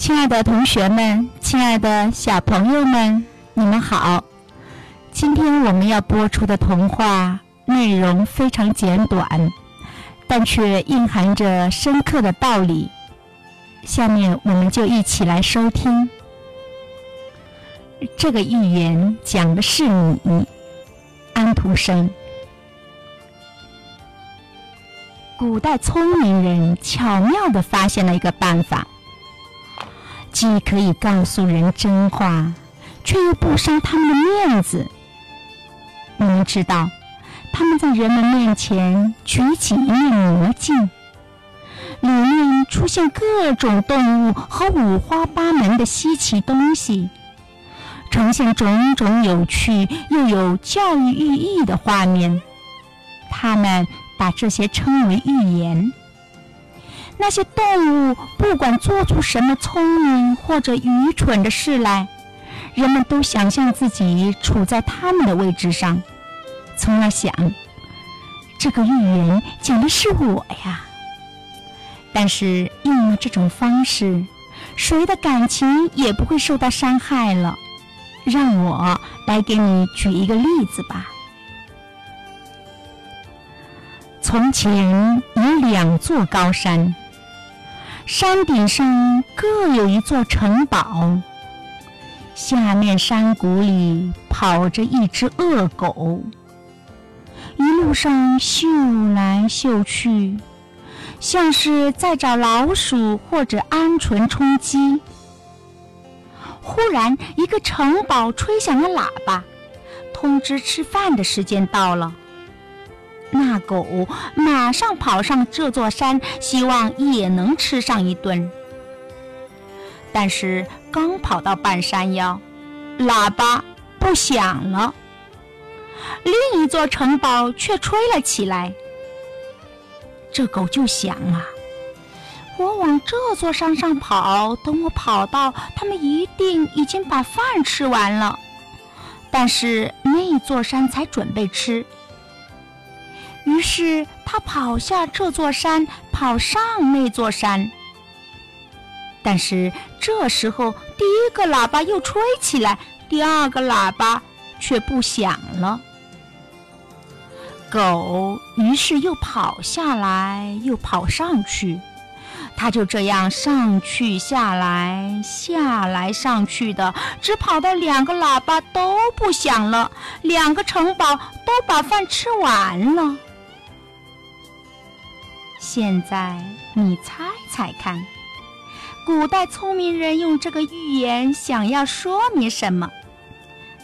亲爱的同学们，亲爱的小朋友们，你们好！今天我们要播出的童话内容非常简短，但却蕴含着深刻的道理。下面我们就一起来收听。这个寓言讲的是你，安徒生。古代聪明人巧妙地发现了一个办法。既可以告诉人真话，却又不伤他们的面子。我们知道，他们在人们面前举起一面魔镜，里面出现各种动物和五花八门的稀奇东西，呈现种种有趣又有教育寓意的画面。他们把这些称为寓言。那些动物不管做出什么聪明或者愚蠢的事来，人们都想象自己处在他们的位置上，从而想：这个寓言讲的是我呀。但是用了这种方式，谁的感情也不会受到伤害了。让我来给你举一个例子吧。从前有两座高山。山顶上各有一座城堡，下面山谷里跑着一只恶狗，一路上嗅来嗅去，像是在找老鼠或者鹌鹑充饥。忽然，一个城堡吹响了喇叭，通知吃饭的时间到了。那狗马上跑上这座山，希望也能吃上一顿。但是刚跑到半山腰，喇叭不响了，另一座城堡却吹了起来。这狗就想啊，我往这座山上跑，等我跑到，他们一定已经把饭吃完了。但是那座山才准备吃。于是他跑下这座山，跑上那座山。但是这时候，第一个喇叭又吹起来，第二个喇叭却不响了。狗于是又跑下来，又跑上去，它就这样上去下来，下来上去的，只跑到两个喇叭都不响了，两个城堡都把饭吃完了。现在你猜猜看，古代聪明人用这个寓言想要说明什么？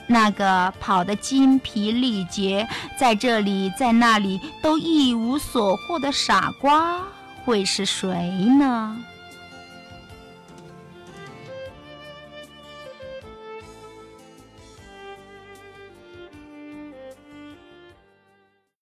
那个跑得精疲力竭，在这里在那里都一无所获的傻瓜会是谁呢？